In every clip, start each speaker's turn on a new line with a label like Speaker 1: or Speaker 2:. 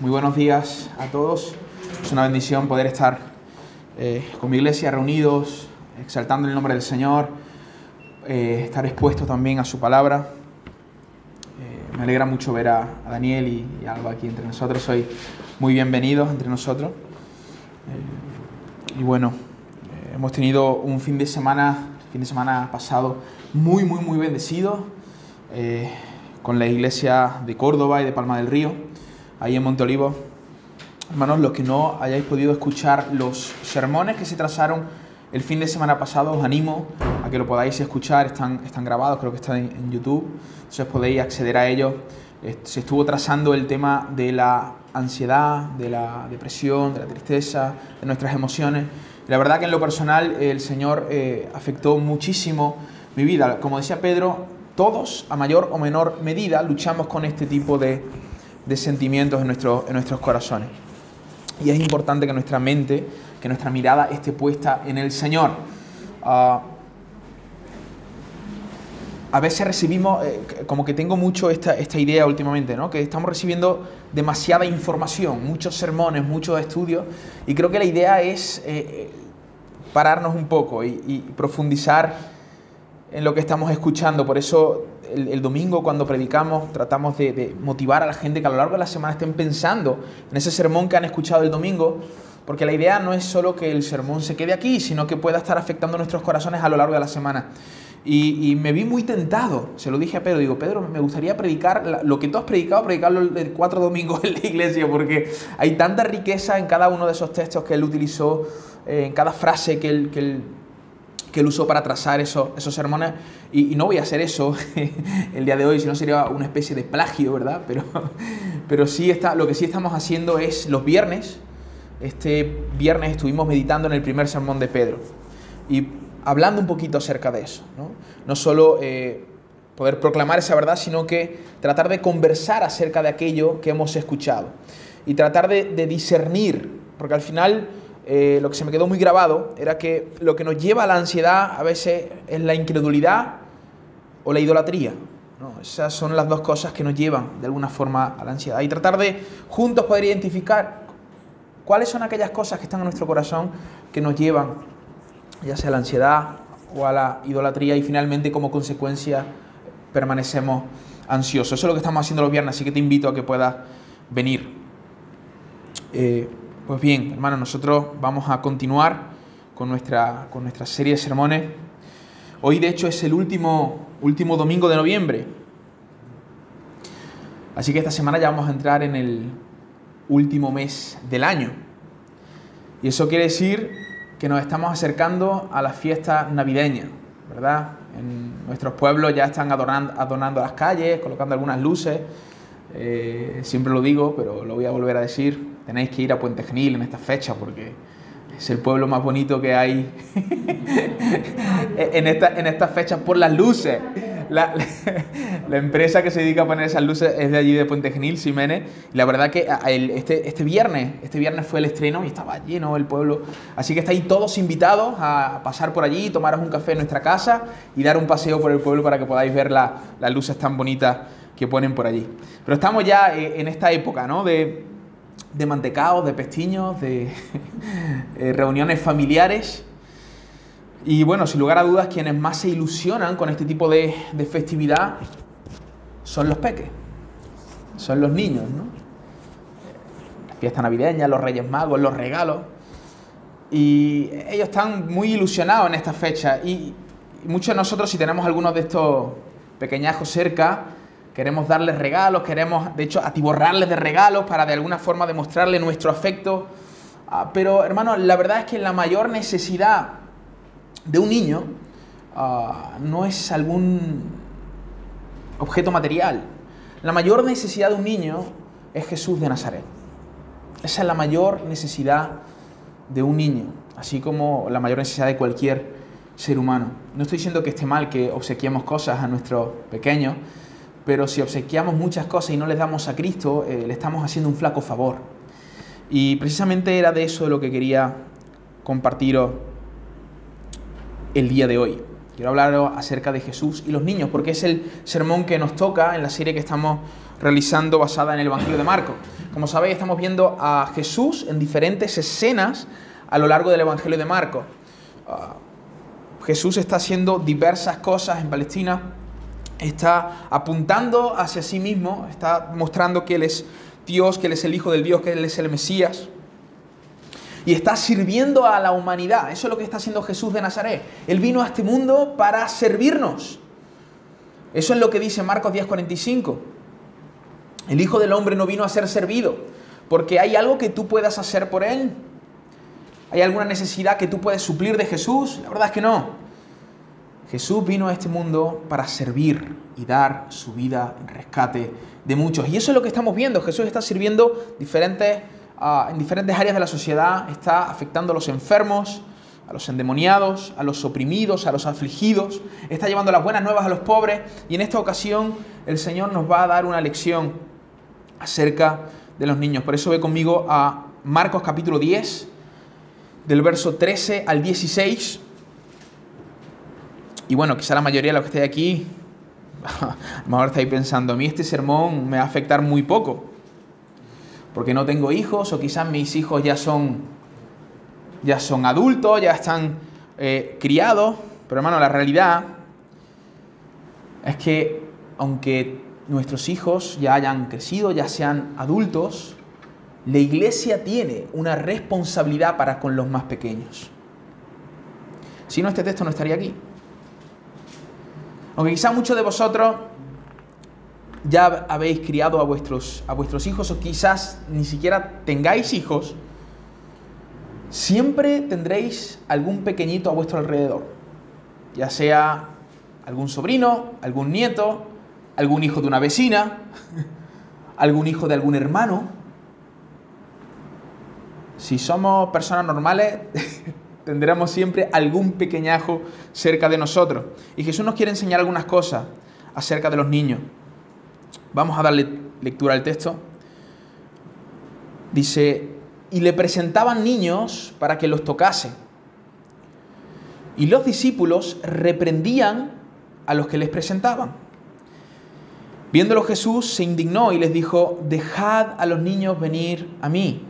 Speaker 1: muy buenos días a todos. Es una bendición poder estar eh, con mi iglesia reunidos, exaltando el nombre del Señor, eh, estar expuesto también a su palabra. Eh, me alegra mucho ver a, a Daniel y, y, Alba aquí entre nosotros. Soy muy bienvenidos entre nosotros. y bueno, hemos tenido un fin de semana, fin de semana pasado, muy, muy, muy bendecido con la iglesia de Córdoba y de Palma del Río, ahí en Monte Olivo. Hermanos, los que no hayáis podido escuchar los sermones que se trazaron el fin de semana pasado, os animo a que lo podáis escuchar, están, están grabados, creo que están en, YouTube, entonces podéis acceder a ellos. Se estuvo trazando el tema de la ansiedad, de la depresión, de la tristeza, de nuestras emociones. La verdad que en lo personal el Señor eh, afectó muchísimo mi vida. Como decía Pedro, todos, a mayor o menor medida, luchamos con este tipo de, de sentimientos en, nuestro, en nuestros corazones. Y es importante que nuestra mente, que nuestra mirada esté puesta en el Señor. Uh, a veces recibimos, eh, como que tengo mucho esta, esta idea últimamente, ¿no? que estamos recibiendo demasiada información, muchos sermones, muchos estudios, y creo que la idea es eh, pararnos un poco y, y profundizar en lo que estamos escuchando. Por eso el, domingo cuando predicamos tratamos de, motivar a la gente que a lo largo de la semana estén pensando en ese sermón que han escuchado el domingo, porque la idea no es solo que el sermón se quede aquí, sino que pueda estar afectando nuestros corazones a lo largo de la semana. Y, y me vi muy tentado, se lo dije a Pedro, digo, Pedro, me gustaría predicar lo que tú has predicado, predicarlo el cuatro domingos en la iglesia, porque hay tanta riqueza en cada uno de esos textos que él utilizó, eh, en cada frase que él, que él que él usó para trazar eso, esos sermones. Y, no voy a hacer eso el día de hoy, sino sería una especie de plagio, ¿verdad? Pero, pero sí está, lo que sí estamos haciendo es los viernes. Este viernes estuvimos meditando en el primer sermón de Pedro y hablando un poquito acerca de eso. No, no solo eh, poder proclamar esa verdad, sino que tratar de conversar acerca de aquello que hemos escuchado y tratar de discernir, porque al final eh, lo que se me quedó muy grabado era que lo que nos lleva a la ansiedad a veces es la incredulidad o la idolatría. ¿no? Esas son las dos cosas que nos llevan de alguna forma a la ansiedad. Y tratar de juntos poder identificar cuáles son aquellas cosas que están en nuestro corazón que nos llevan ya sea a la ansiedad o a la idolatría y finalmente como consecuencia permanecemos ansiosos. Eso es lo que estamos haciendo los viernes, así que te invito a que puedas venir. Eh, pues bien, hermanos, nosotros vamos a continuar con nuestra, con nuestra serie de sermones. Hoy, de hecho, es el último, último domingo de noviembre. Así que esta semana ya vamos a entrar en el último mes del año. Y eso quiere decir que nos estamos acercando a la fiesta navideña, ¿verdad? En nuestros pueblos ya están adornando, adornando las calles, colocando algunas luces. Eh, siempre lo digo, pero lo voy a volver a decir tenéis que ir a Puente Genil en esta fecha porque es el pueblo más bonito que hay en, esta, en estas fechas por las luces. La, la, empresa que se dedica a poner esas luces es de allí de Puente Genil, Ximénez. Y la verdad que el, este, este viernes, este viernes fue el estreno y estaba lleno el pueblo. Así que estáis todos invitados a pasar por allí, tomaros un café en nuestra casa y dar un paseo por el pueblo para que podáis ver la, las luces tan bonitas que ponen por allí. Pero estamos ya en esta época, ¿no? De, de mantecaos, de pestiños, de eh, reuniones familiares. Y bueno, sin lugar a dudas, quienes más se ilusionan con este tipo de, de festividad son los peques, son los niños, ¿no? La fiesta navideña, los Reyes Magos, los regalos. Y ellos están muy ilusionados en esta fecha. Y, y muchos de nosotros, si tenemos algunos de estos pequeñajos cerca, queremos darles regalos, queremos de hecho atiborrarles de regalos para de alguna forma demostrarle nuestro afecto. Uh, pero hermano, la verdad es que la mayor necesidad de un niño uh, no es algún objeto material. La mayor necesidad de un niño es Jesús de Nazaret. Esa es la mayor necesidad de un niño, así como la mayor necesidad de cualquier ser humano. No estoy diciendo que esté mal que obsequiemos cosas a nuestros pequeños, pero si obsequiamos muchas cosas y no les damos a Cristo, eh, le estamos haciendo un flaco favor. Y precisamente era de eso lo que quería compartiros el día de hoy. Quiero hablar acerca de Jesús y los niños, porque es el sermón que nos toca en la serie que estamos realizando basada en el Evangelio de Marcos. Como sabéis, estamos viendo a Jesús en diferentes escenas a lo largo del Evangelio de Marcos. Ah, Jesús está haciendo diversas cosas en Palestina, está apuntando hacia sí mismo, está mostrando que Él es Dios, que Él es el Hijo del Dios, que Él es el Mesías. Y está sirviendo a la humanidad. Eso es lo que está haciendo Jesús de Nazaret. Él vino a este mundo para servirnos. Eso es lo que dice Marcos 10:45. El Hijo del Hombre no vino a ser servido, porque hay algo que tú puedas hacer por Él. ¿Hay alguna necesidad que tú puedes suplir de Jesús? La verdad es que no. Jesús vino a este mundo para servir y dar su vida en rescate de muchos. Y eso es lo que estamos viendo. Jesús está sirviendo diferentes, ah, en diferentes áreas de la sociedad, está afectando a los enfermos, a los endemoniados, a los oprimidos, a los afligidos, está llevando las buenas nuevas a los pobres y en esta ocasión el Señor nos va a dar una lección acerca de los niños. Por eso ve conmigo a Marcos capítulo 10, del verso 13 al 16. Y bueno, quizá la mayoría de los que estáis aquí, a lo mejor estáis pensando, a mí este sermón me va a afectar muy poco, porque no tengo hijos o quizás mis hijos ya son, ya son adultos, ya están eh, criados. Pero hermano, la realidad es que aunque nuestros hijos ya hayan crecido, ya sean adultos, la iglesia tiene una responsabilidad para con los más pequeños. Si no, este texto no estaría aquí. Aunque quizá muchos de vosotros ya habéis criado a vuestros, a vuestros hijos o quizás ni siquiera tengáis hijos, siempre tendréis algún pequeñito a vuestro alrededor. Ya sea algún sobrino, algún nieto, algún hijo de una vecina, algún hijo de algún hermano. Si somos personas normales, tendremos siempre algún pequeñajo cerca de nosotros. Y Jesús nos quiere enseñar algunas cosas acerca de los niños. Vamos a darle lectura al texto. Dice, y le presentaban niños para que los tocase. Y los discípulos reprendían a los que les presentaban. Viéndolo Jesús se indignó y les dijo, dejad a los niños venir a mí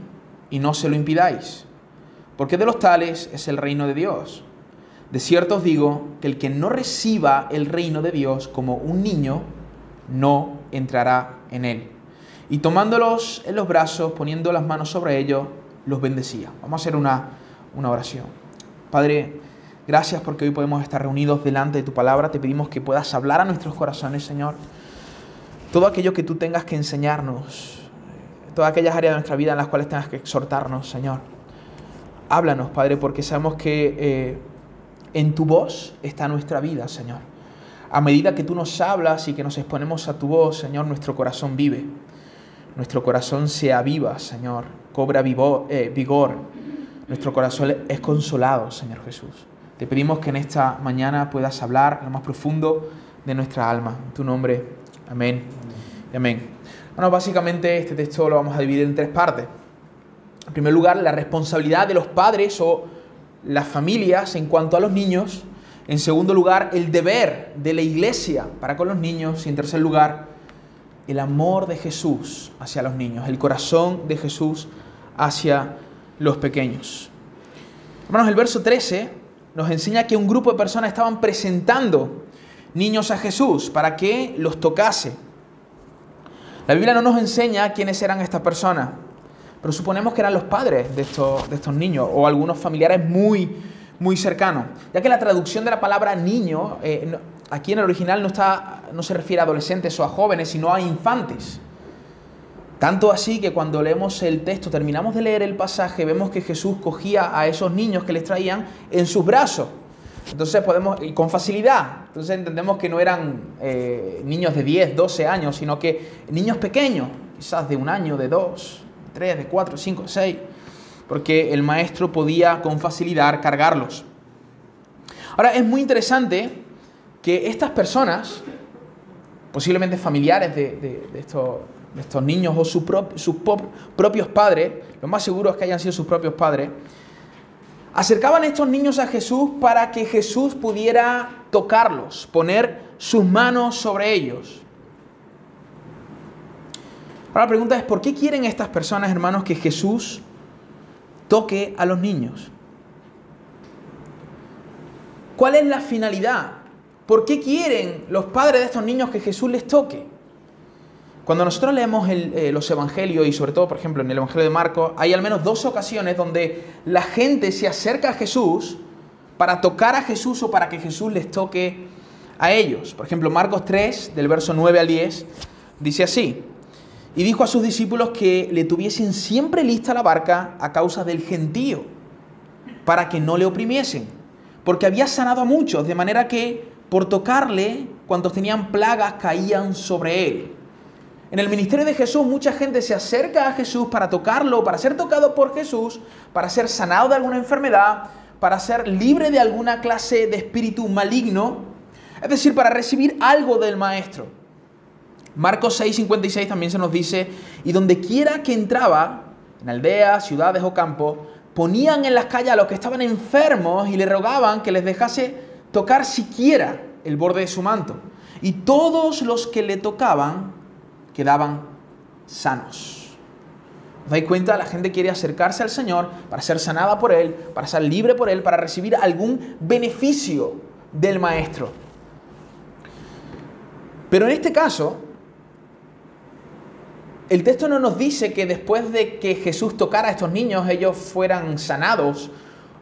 Speaker 1: y no se lo impidáis, porque de los tales es el reino de Dios. De cierto os digo que el que no reciba el reino de Dios como un niño, no entrará en él. Y tomándolos en los brazos, poniendo las manos sobre ellos, los bendecía. Vamos a hacer una, una oración. Padre, gracias porque hoy podemos estar reunidos delante de tu palabra. Te pedimos que puedas hablar a nuestros corazones, Señor. Todo aquello que tú tengas que enseñarnos, todas aquellas áreas de nuestra vida en las cuales tengas que exhortarnos, Señor. Háblanos, Padre, porque sabemos que eh, en tu voz está nuestra vida, Señor. A medida que tú nos hablas y que nos exponemos a tu voz, Señor, nuestro corazón vive. Nuestro corazón se aviva, Señor. Cobra eh, vigor. Nuestro corazón es consolado, Señor Jesús. Te pedimos que en esta mañana puedas hablar lo más profundo de nuestra alma. En tu nombre. Amén. Amén. Bueno, básicamente este texto lo vamos a dividir en tres partes. En primer lugar, la responsabilidad de los padres o las familias en cuanto a los niños. En segundo lugar, el deber de la iglesia para con los niños. Y en tercer lugar, el amor de Jesús hacia los niños, el corazón de Jesús hacia los pequeños. Hermanos, el verso 13 nos enseña que un grupo de personas estaban presentando niños a Jesús para que los tocase. La Biblia no nos enseña quiénes eran estas personas, pero suponemos que eran los padres de estos, de estos niños o algunos familiares muy, muy cercanos, ya que la traducción de la palabra niño eh, aquí en el original no, está, no se refiere a adolescentes o a jóvenes, sino a infantes. Tanto así que cuando leemos el texto, terminamos de leer el pasaje, vemos que Jesús cogía a esos niños que les traían en sus brazos. Entonces podemos, y con facilidad, entonces entendemos que no eran eh, niños de 10, 12 años, sino que niños pequeños, quizás de un año, de dos, de tres, de cuatro, cinco, seis, porque el maestro podía con facilidad cargarlos. Ahora, es muy interesante que estas personas, posiblemente familiares de, estos, niños o sus propios padres, lo más seguro es que hayan sido sus propios padres, acercaban estos niños a Jesús para que Jesús pudiera tocarlos, poner sus manos sobre ellos. Ahora la pregunta es, ¿por qué quieren estas personas, hermanos, que Jesús toque a los niños? ¿Cuál es la finalidad? ¿Por qué quieren los padres de estos niños que Jesús les toque? Cuando nosotros leemos eh, los evangelios y sobre todo, por ejemplo, en el Evangelio de Marcos, hay al menos dos ocasiones donde la gente se acerca a Jesús para tocar a Jesús o para que Jesús les toque a ellos. Por ejemplo, Marcos 3, del verso 9 al 10, dice así, y dijo a sus discípulos que le tuviesen siempre lista la barca a causa del gentío, para que no le oprimiesen, porque había sanado a muchos, de manera que por tocarle, cuantos tenían plagas caían sobre él. En el ministerio de Jesús mucha gente se acerca a Jesús para tocarlo, para ser tocado por Jesús, para ser sanado de alguna enfermedad, para ser libre de alguna clase de espíritu maligno, es decir, para recibir algo del Maestro. Marcos 6:56 también se nos dice, y donde quiera que entraba, en aldeas, ciudades o campos, ponían en las calles a los que estaban enfermos y le rogaban que les dejase tocar siquiera el borde de su manto. Y todos los que le tocaban quedaban sanos. ¿Os dais cuenta? La gente quiere acercarse al Señor para ser sanada por Él, para ser libre por Él, para recibir algún beneficio del Maestro. Pero en este caso, el texto no nos dice que después de que Jesús tocara a estos niños, ellos fueran sanados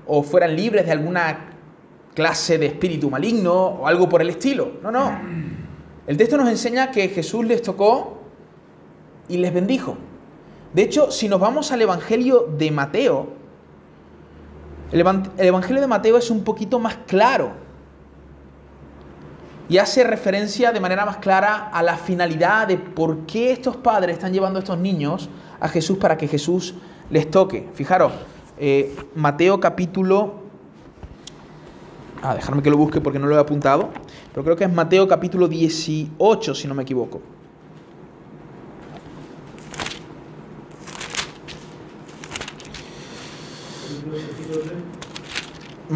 Speaker 1: o fueran libres de alguna clase de espíritu maligno o algo por el estilo. No, no. El texto nos enseña que Jesús les tocó y les bendijo. De hecho, si nos vamos al Evangelio de Mateo, el, Evangelio de Mateo es un poquito más claro y hace referencia de manera más clara a la finalidad de por qué estos padres están llevando a estos niños a Jesús para que Jesús les toque. Fijaros, eh, Mateo capítulo... Ah, dejarme que lo busque porque no lo he apuntado, pero creo que es Mateo capítulo 18, si no me equivoco.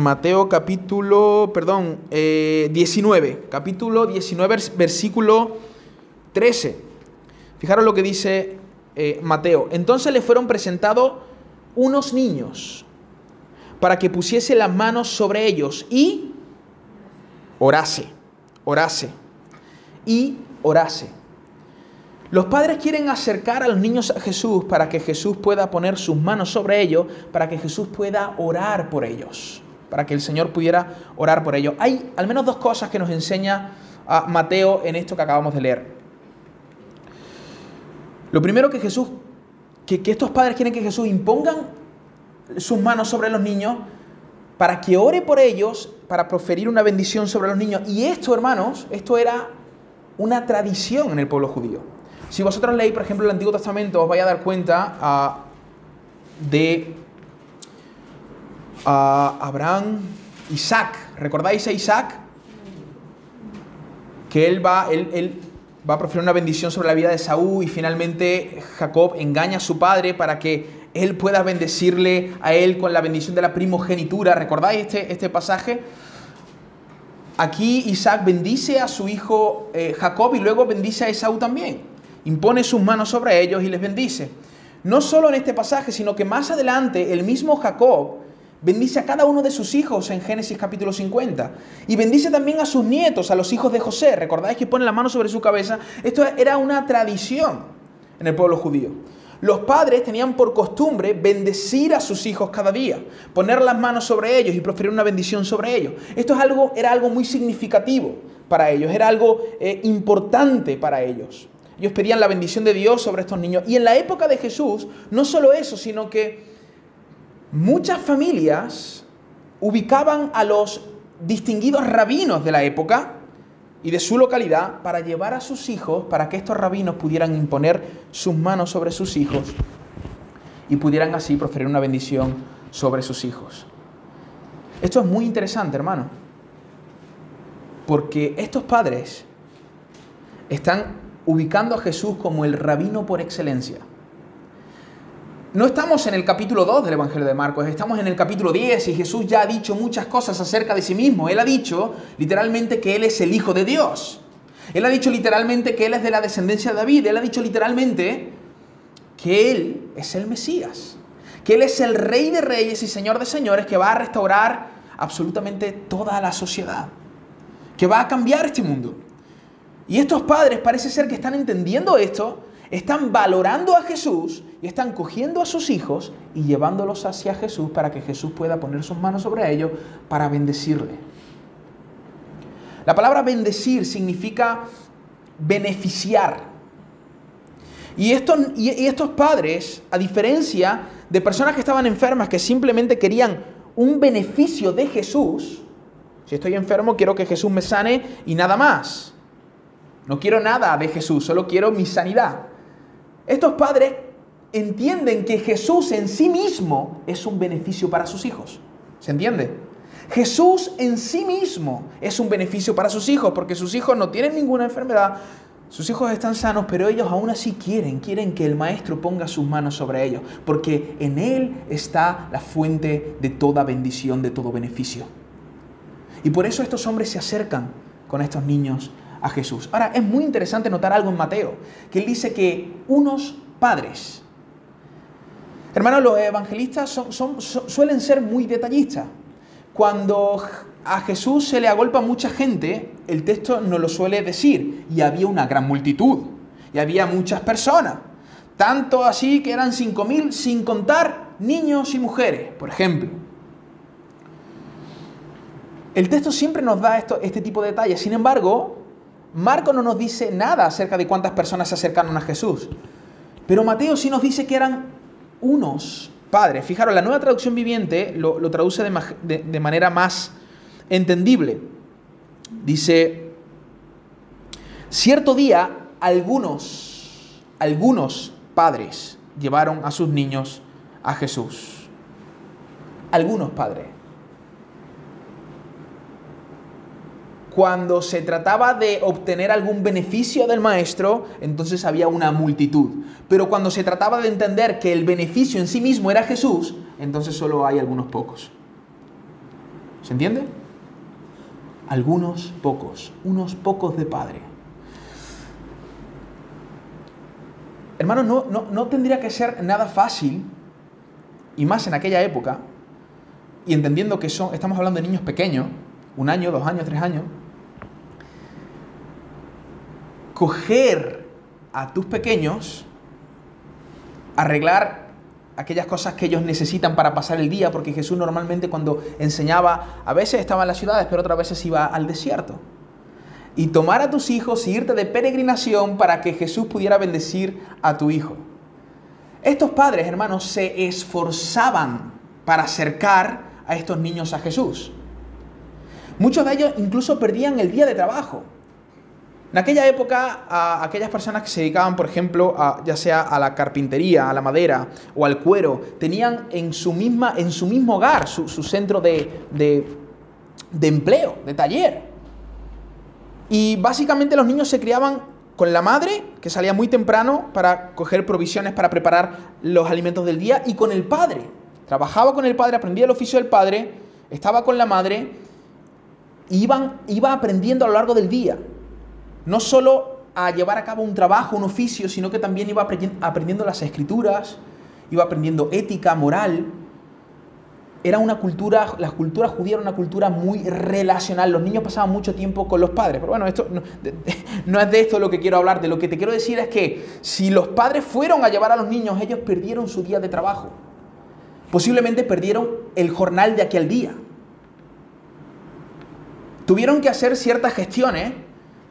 Speaker 1: Mateo capítulo, perdón, 19, eh, capítulo 19, versículo 13. Fijaros lo que dice eh, Mateo. Entonces le fueron presentados unos niños para que pusiese las manos sobre ellos y orase, orase y orase. Los padres quieren acercar a los niños a Jesús para que Jesús pueda poner sus manos sobre ellos, para que Jesús pueda orar por ellos para que el Señor pudiera orar por ellos. Hay al menos dos cosas que nos enseña a Mateo en esto que acabamos de leer. Lo primero que Jesús, que, que estos padres quieren que Jesús impongan sus manos sobre los niños para que ore por ellos, para proferir una bendición sobre los niños. Y esto, hermanos, esto era una tradición en el pueblo judío. Si vosotros leéis, por ejemplo, el Antiguo Testamento, os vais a dar cuenta ah, de a Abraham, Isaac. ¿Recordáis a Isaac? Que él va, él, va a proferir una bendición sobre la vida de Saúl y finalmente Jacob engaña a su padre para que él pueda bendecirle a él con la bendición de la primogenitura. ¿Recordáis este, este pasaje? Aquí Isaac bendice a su hijo eh, Jacob y luego bendice a Esaú también. Impone sus manos sobre ellos y les bendice. No solo en este pasaje, sino que más adelante el mismo Jacob Bendice a cada uno de sus hijos en Génesis capítulo 50. Y bendice también a sus nietos, a los hijos de José. ¿Recordáis que pone la mano sobre su cabeza? Esto era una tradición en el pueblo judío. Los padres tenían por costumbre bendecir a sus hijos cada día, poner las manos sobre ellos y proferir una bendición sobre ellos. Esto es algo, era algo muy significativo para ellos, era algo eh, importante para ellos. Ellos pedían la bendición de Dios sobre estos niños. Y en la época de Jesús, no solo eso, sino que muchas familias ubicaban a los distinguidos rabinos de la época y de su localidad para llevar a sus hijos, para que estos rabinos pudieran imponer sus manos sobre sus hijos y pudieran así proferir una bendición sobre sus hijos. Esto es muy interesante, hermano, porque estos padres están ubicando a Jesús como el rabino por excelencia. No estamos en el capítulo 2 del Evangelio de Marcos, estamos en el capítulo 10 y Jesús ya ha dicho muchas cosas acerca de sí mismo. Él ha dicho literalmente que Él es el Hijo de Dios. Él ha dicho literalmente que Él es de la descendencia de David. Él ha dicho literalmente que Él es el Mesías, que Él es el Rey de Reyes y Señor de Señores que va a restaurar absolutamente toda la sociedad, que va a cambiar este mundo. Y estos padres parece ser que están entendiendo esto, están valorando a Jesús y están cogiendo a sus hijos y llevándolos hacia Jesús para que Jesús pueda poner sus manos sobre ellos para bendecirle. La palabra bendecir significa beneficiar. Y y estos padres, a diferencia de personas que estaban enfermas, que simplemente querían un beneficio de Jesús, si estoy enfermo quiero que Jesús me sane y nada más. No quiero nada de Jesús, solo quiero mi sanidad. Estos padres entienden que Jesús en sí mismo es un beneficio para sus hijos. ¿Se entiende? Jesús en sí mismo es un beneficio para sus hijos porque sus hijos no tienen ninguna enfermedad, sus hijos están sanos, pero ellos aún así quieren, quieren que el maestro ponga sus manos sobre ellos, porque en él está la fuente de toda bendición, de todo beneficio. Y por eso estos hombres se acercan con estos niños a Jesús. Ahora, es muy interesante notar algo en Mateo, que él dice que unos padres, hermanos, los evangelistas suelen ser muy detallistas. Cuando a Jesús se le agolpa mucha gente, el texto no lo suele decir, y había una gran multitud, y había muchas personas, tanto así que eran 5.000 sin contar niños y mujeres, por ejemplo. El texto siempre nos da este tipo de detalles, sin embargo, Marco no nos dice nada acerca de cuántas personas se acercaron a Jesús. Pero Mateo sí nos dice que eran unos padres. Fijaros, la nueva traducción viviente lo, traduce de, manera más entendible. Dice, cierto día algunos, algunos padres llevaron a sus niños a Jesús. Algunos padres. Cuando se trataba de obtener algún beneficio del maestro, entonces había una multitud. Pero cuando se trataba de entender que el beneficio en sí mismo era Jesús, entonces solo hay algunos pocos. ¿Se entiende? Algunos pocos, unos pocos de Padre. Hermanos, no, no, no tendría que ser nada fácil, y más en aquella época, y entendiendo que son, estamos hablando de niños pequeños, un año, dos años, tres años, coger a tus pequeños, arreglar aquellas cosas que ellos necesitan para pasar el día, porque Jesús normalmente cuando enseñaba, a veces estaba en las ciudades, pero otras veces iba al desierto. Y tomar a tus hijos y irte de peregrinación para que Jesús pudiera bendecir a tu hijo. Estos padres, hermanos, se esforzaban para acercar a estos niños a Jesús. Muchos de ellos incluso perdían el día de trabajo. En aquella época, aquellas personas que se dedicaban, por ejemplo, a, ya sea a la carpintería, a la madera o al cuero, tenían en su, misma, en su mismo hogar su, centro de, de empleo, de taller. Y básicamente los niños se criaban con la madre, que salía muy temprano para coger provisiones para preparar los alimentos del día, y con el padre. Trabajaba con el padre, aprendía el oficio del padre, estaba con la madre, iban, iba aprendiendo a lo largo del día no solo a llevar a cabo un trabajo, un oficio, sino que también iba aprendiendo las escrituras, iba aprendiendo ética, moral. Era una cultura, la cultura judía era una cultura muy relacional. Los niños pasaban mucho tiempo con los padres. Pero bueno, esto no, no es de esto lo que quiero hablar. De lo que te quiero decir es que si los padres fueron a llevar a los niños, ellos perdieron su día de trabajo. Posiblemente perdieron el jornal de aquel día. Tuvieron que hacer ciertas gestiones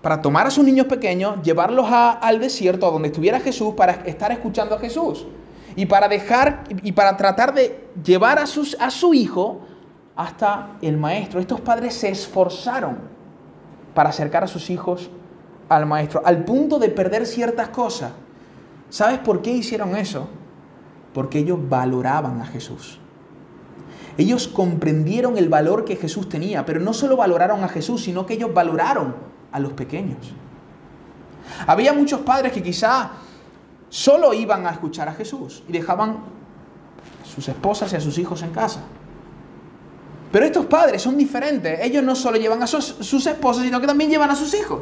Speaker 1: para tomar a sus niños pequeños, llevarlos al desierto, a donde estuviera Jesús, para estar escuchando a Jesús. Y para dejar, y para tratar de llevar a, a su hijo hasta el maestro. Estos padres se esforzaron para acercar a sus hijos al maestro, al punto de perder ciertas cosas. ¿Sabes por qué hicieron eso? Porque ellos valoraban a Jesús. Ellos comprendieron el valor que Jesús tenía, pero no solo valoraron a Jesús, sino que ellos valoraron a los pequeños. Había muchos padres que quizá solo iban a escuchar a Jesús y dejaban a sus esposas y a sus hijos en casa. Pero estos padres son diferentes. Ellos no solo llevan a sus, esposas, sino que también llevan a sus hijos.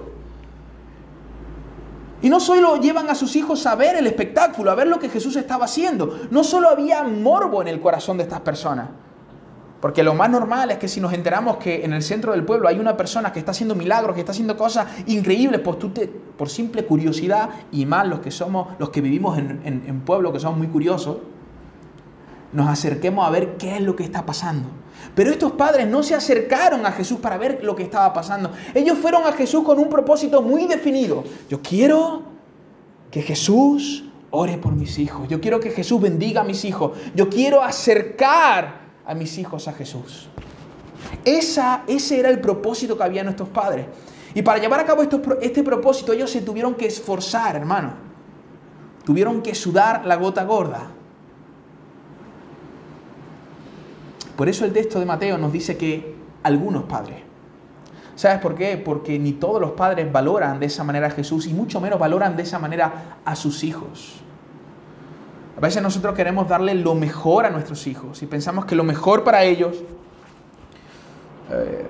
Speaker 1: Y no solo llevan a sus hijos a ver el espectáculo, a ver lo que Jesús estaba haciendo. No solo había morbo en el corazón de estas personas. Porque lo más normal es que si nos enteramos que en el centro del pueblo hay una persona que está haciendo milagros, que está haciendo cosas increíbles, pues tú te, por simple curiosidad, y más los que somos, los que vivimos en, en pueblo, que somos muy curiosos, nos acerquemos a ver qué es lo que está pasando. Pero estos padres no se acercaron a Jesús para ver lo que estaba pasando. Ellos fueron a Jesús con un propósito muy definido. Yo quiero que Jesús ore por mis hijos. Yo quiero que Jesús bendiga a mis hijos. Yo quiero acercar a mis hijos a Jesús. Esa, ese era el propósito que había nuestros padres. Y para llevar a cabo este propósito ellos se tuvieron que esforzar, hermano. Tuvieron que sudar la gota gorda. Por eso el texto de Mateo nos dice que algunos padres. ¿Sabes por qué? Porque ni todos los padres valoran de esa manera a Jesús y mucho menos valoran de esa manera a sus hijos. A veces nosotros queremos darle lo mejor a nuestros hijos y pensamos que lo mejor para ellos eh,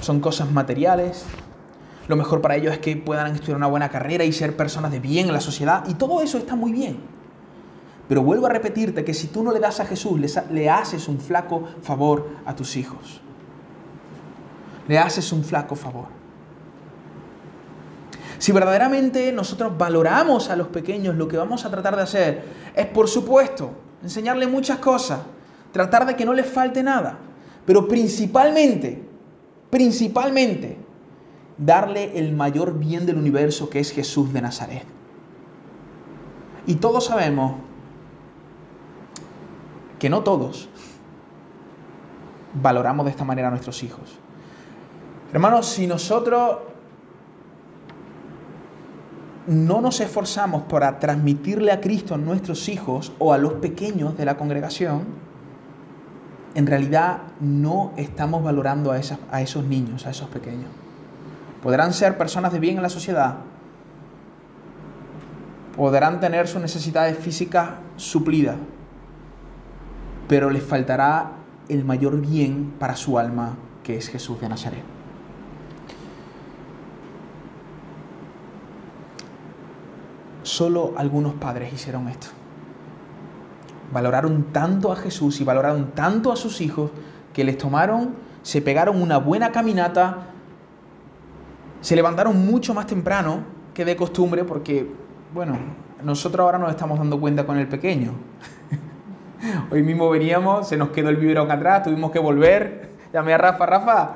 Speaker 1: son cosas materiales, lo mejor para ellos es que puedan estudiar una buena carrera y ser personas de bien en la sociedad y todo eso está muy bien. Pero vuelvo a repetirte que si tú no le das a Jesús, le haces un flaco favor a tus hijos. Le haces un flaco favor. Si verdaderamente nosotros valoramos a los pequeños, lo que vamos a tratar de hacer es, por supuesto, enseñarle muchas cosas, tratar de que no les falte nada, pero principalmente, principalmente, darle el mayor bien del universo que es Jesús de Nazaret. Y todos sabemos que no todos valoramos de esta manera a nuestros hijos. Hermanos, si nosotros no nos esforzamos para transmitirle a Cristo a nuestros hijos o a los pequeños de la congregación, en realidad no estamos valorando a, esos niños, a esos pequeños. Podrán ser personas de bien en la sociedad, podrán tener sus necesidades físicas suplidas, pero les faltará el mayor bien para su alma, que es Jesús de Nazaret. Solo algunos padres hicieron esto. Valoraron tanto a Jesús y valoraron tanto a sus hijos que les tomaron, se pegaron una buena caminata, se levantaron mucho más temprano que de costumbre porque, bueno, nosotros ahora nos estamos dando cuenta con el pequeño. Hoy mismo veníamos, se nos quedó el biberón atrás, tuvimos que volver. Llamé a Rafa, Rafa,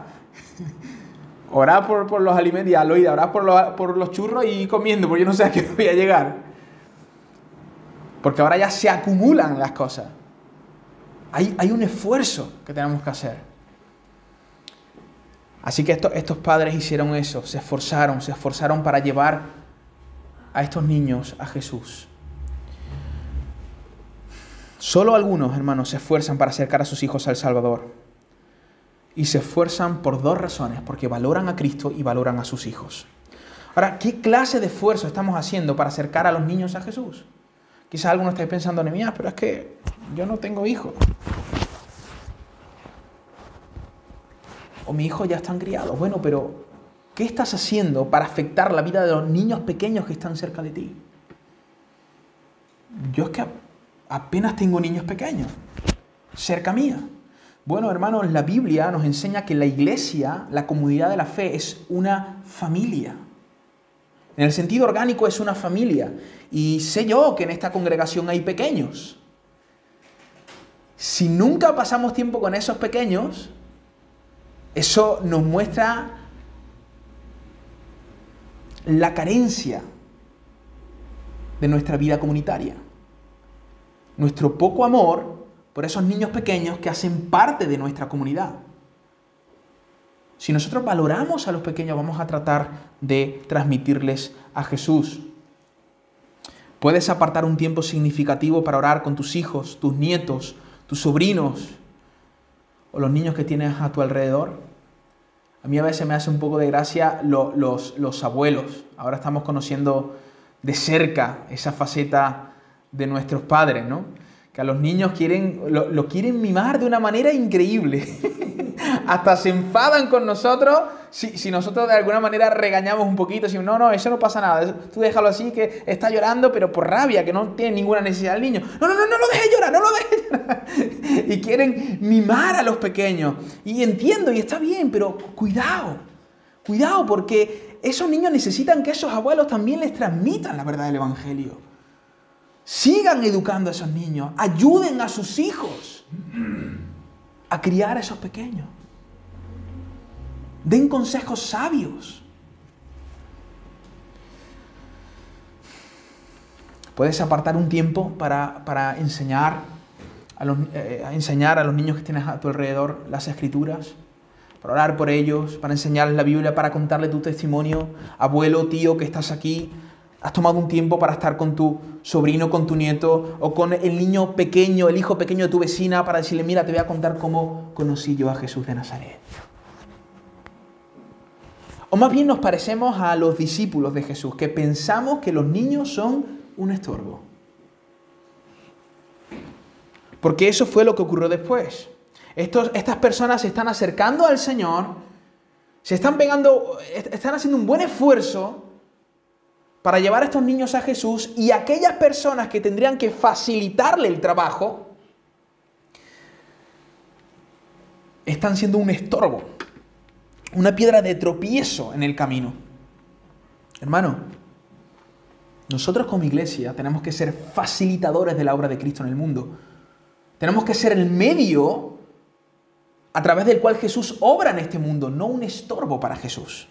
Speaker 1: orá por, los alimentos, y al orá por los, por los churros y comiendo, porque yo no sé a qué voy a llegar. Porque ahora ya se acumulan las cosas. Hay, hay un esfuerzo que tenemos que hacer. Así que estos padres hicieron eso, se esforzaron, se esforzaron para llevar a estos niños a Jesús. Solo algunos, hermanos, se esfuerzan para acercar a sus hijos al Salvador. Y se esfuerzan por dos razones, porque valoran a Cristo y valoran a sus hijos. Ahora, ¿qué clase de esfuerzo estamos haciendo para acercar a los niños a Jesús? Quizás alguno esté pensando, Nemías, pero es que yo no tengo hijos. O mis hijos ya están criados. Bueno, pero ¿qué estás haciendo para afectar la vida de los niños pequeños que están cerca de ti? Yo es que apenas tengo niños pequeños cerca mía. Bueno, hermanos, la Biblia nos enseña que la iglesia, la comunidad de la fe, es una familia. En el sentido orgánico es una familia. Y sé yo que en esta congregación hay pequeños. Si nunca pasamos tiempo con esos pequeños, eso nos muestra la carencia de nuestra vida comunitaria nuestro poco amor por esos niños pequeños que hacen parte de nuestra comunidad. Si nosotros valoramos a los pequeños, vamos a tratar de transmitirles a Jesús. Puedes apartar un tiempo significativo para orar con tus hijos, tus nietos, tus sobrinos o los niños que tienes a tu alrededor. A mí a veces me hace un poco de gracia los, los abuelos. Ahora estamos conociendo de cerca esa faceta de nuestros padres, ¿no? Que a los niños quieren, lo, quieren mimar de una manera increíble. Hasta se enfadan con nosotros si, si, nosotros de alguna manera regañamos un poquito, si no, no, eso no pasa nada, tú déjalo así, que está llorando, pero por rabia, que no tiene ninguna necesidad el niño. No, no, no, no lo dejes llorar, no lo dejes llorar. y quieren mimar a los pequeños. Y entiendo, y está bien, pero cuidado, cuidado, porque esos niños necesitan que esos abuelos también les transmitan la verdad del Evangelio. Sigan educando a esos niños, ayuden a sus hijos a criar a esos pequeños. Den consejos sabios. Puedes apartar un tiempo para, enseñar, a los, eh, enseñar a los niños que tienes a tu alrededor las escrituras, para orar por ellos, para enseñarles la Biblia, para contarle tu testimonio. Abuelo, tío, que estás aquí, has tomado un tiempo para estar con tu sobrino, con tu nieto o con el niño pequeño, el hijo pequeño de tu vecina, para decirle, mira, te voy a contar cómo conocí yo a Jesús de Nazaret. O más bien nos parecemos a los discípulos de Jesús, que pensamos que los niños son un estorbo. Porque eso fue lo que ocurrió después. estas personas se están acercando al Señor, se están pegando, están haciendo un buen esfuerzo para llevar a estos niños a Jesús y aquellas personas que tendrían que facilitarle el trabajo están siendo un estorbo una piedra de tropiezo en el camino. Hermano, nosotros como iglesia tenemos que ser facilitadores de la obra de Cristo en el mundo. Tenemos que ser el medio a través del cual Jesús obra en este mundo, no un estorbo para Jesús.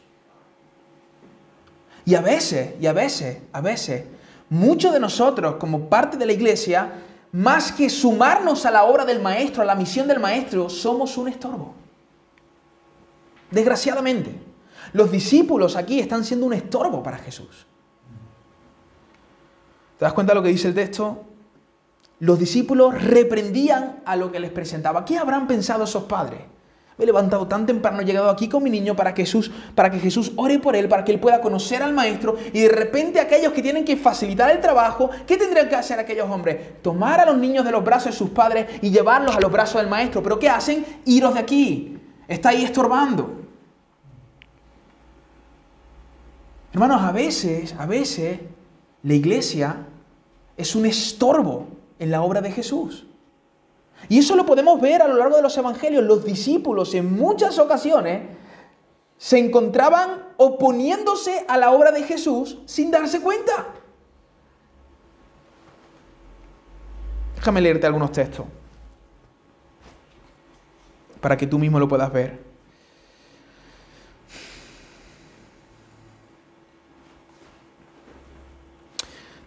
Speaker 1: Y a veces, y a veces, a veces, muchos de nosotros como parte de la iglesia, más que sumarnos a la obra del maestro, a la misión del maestro, somos un estorbo. Desgraciadamente, los discípulos aquí están siendo un estorbo para Jesús. ¿Te das cuenta de lo que dice el texto? Los discípulos reprendían a lo que les presentaba. ¿Qué habrán pensado esos padres? He levantado tan temprano, he llegado aquí con mi niño para que, Jesús, para que Jesús ore por él, para que él pueda conocer al maestro. Y de repente aquellos que tienen que facilitar el trabajo, ¿qué tendrían que hacer aquellos hombres? Tomar a los niños de los brazos de sus padres y llevarlos a los brazos del maestro. ¿Pero qué hacen? Iros de aquí. Está ahí estorbando. Hermanos, a veces, a veces, la iglesia es un estorbo en la obra de Jesús. Y eso lo podemos ver a lo largo de los evangelios. Los discípulos en muchas ocasiones se encontraban oponiéndose a la obra de Jesús sin darse cuenta. Déjame leerte algunos textos para que tú mismo lo puedas ver.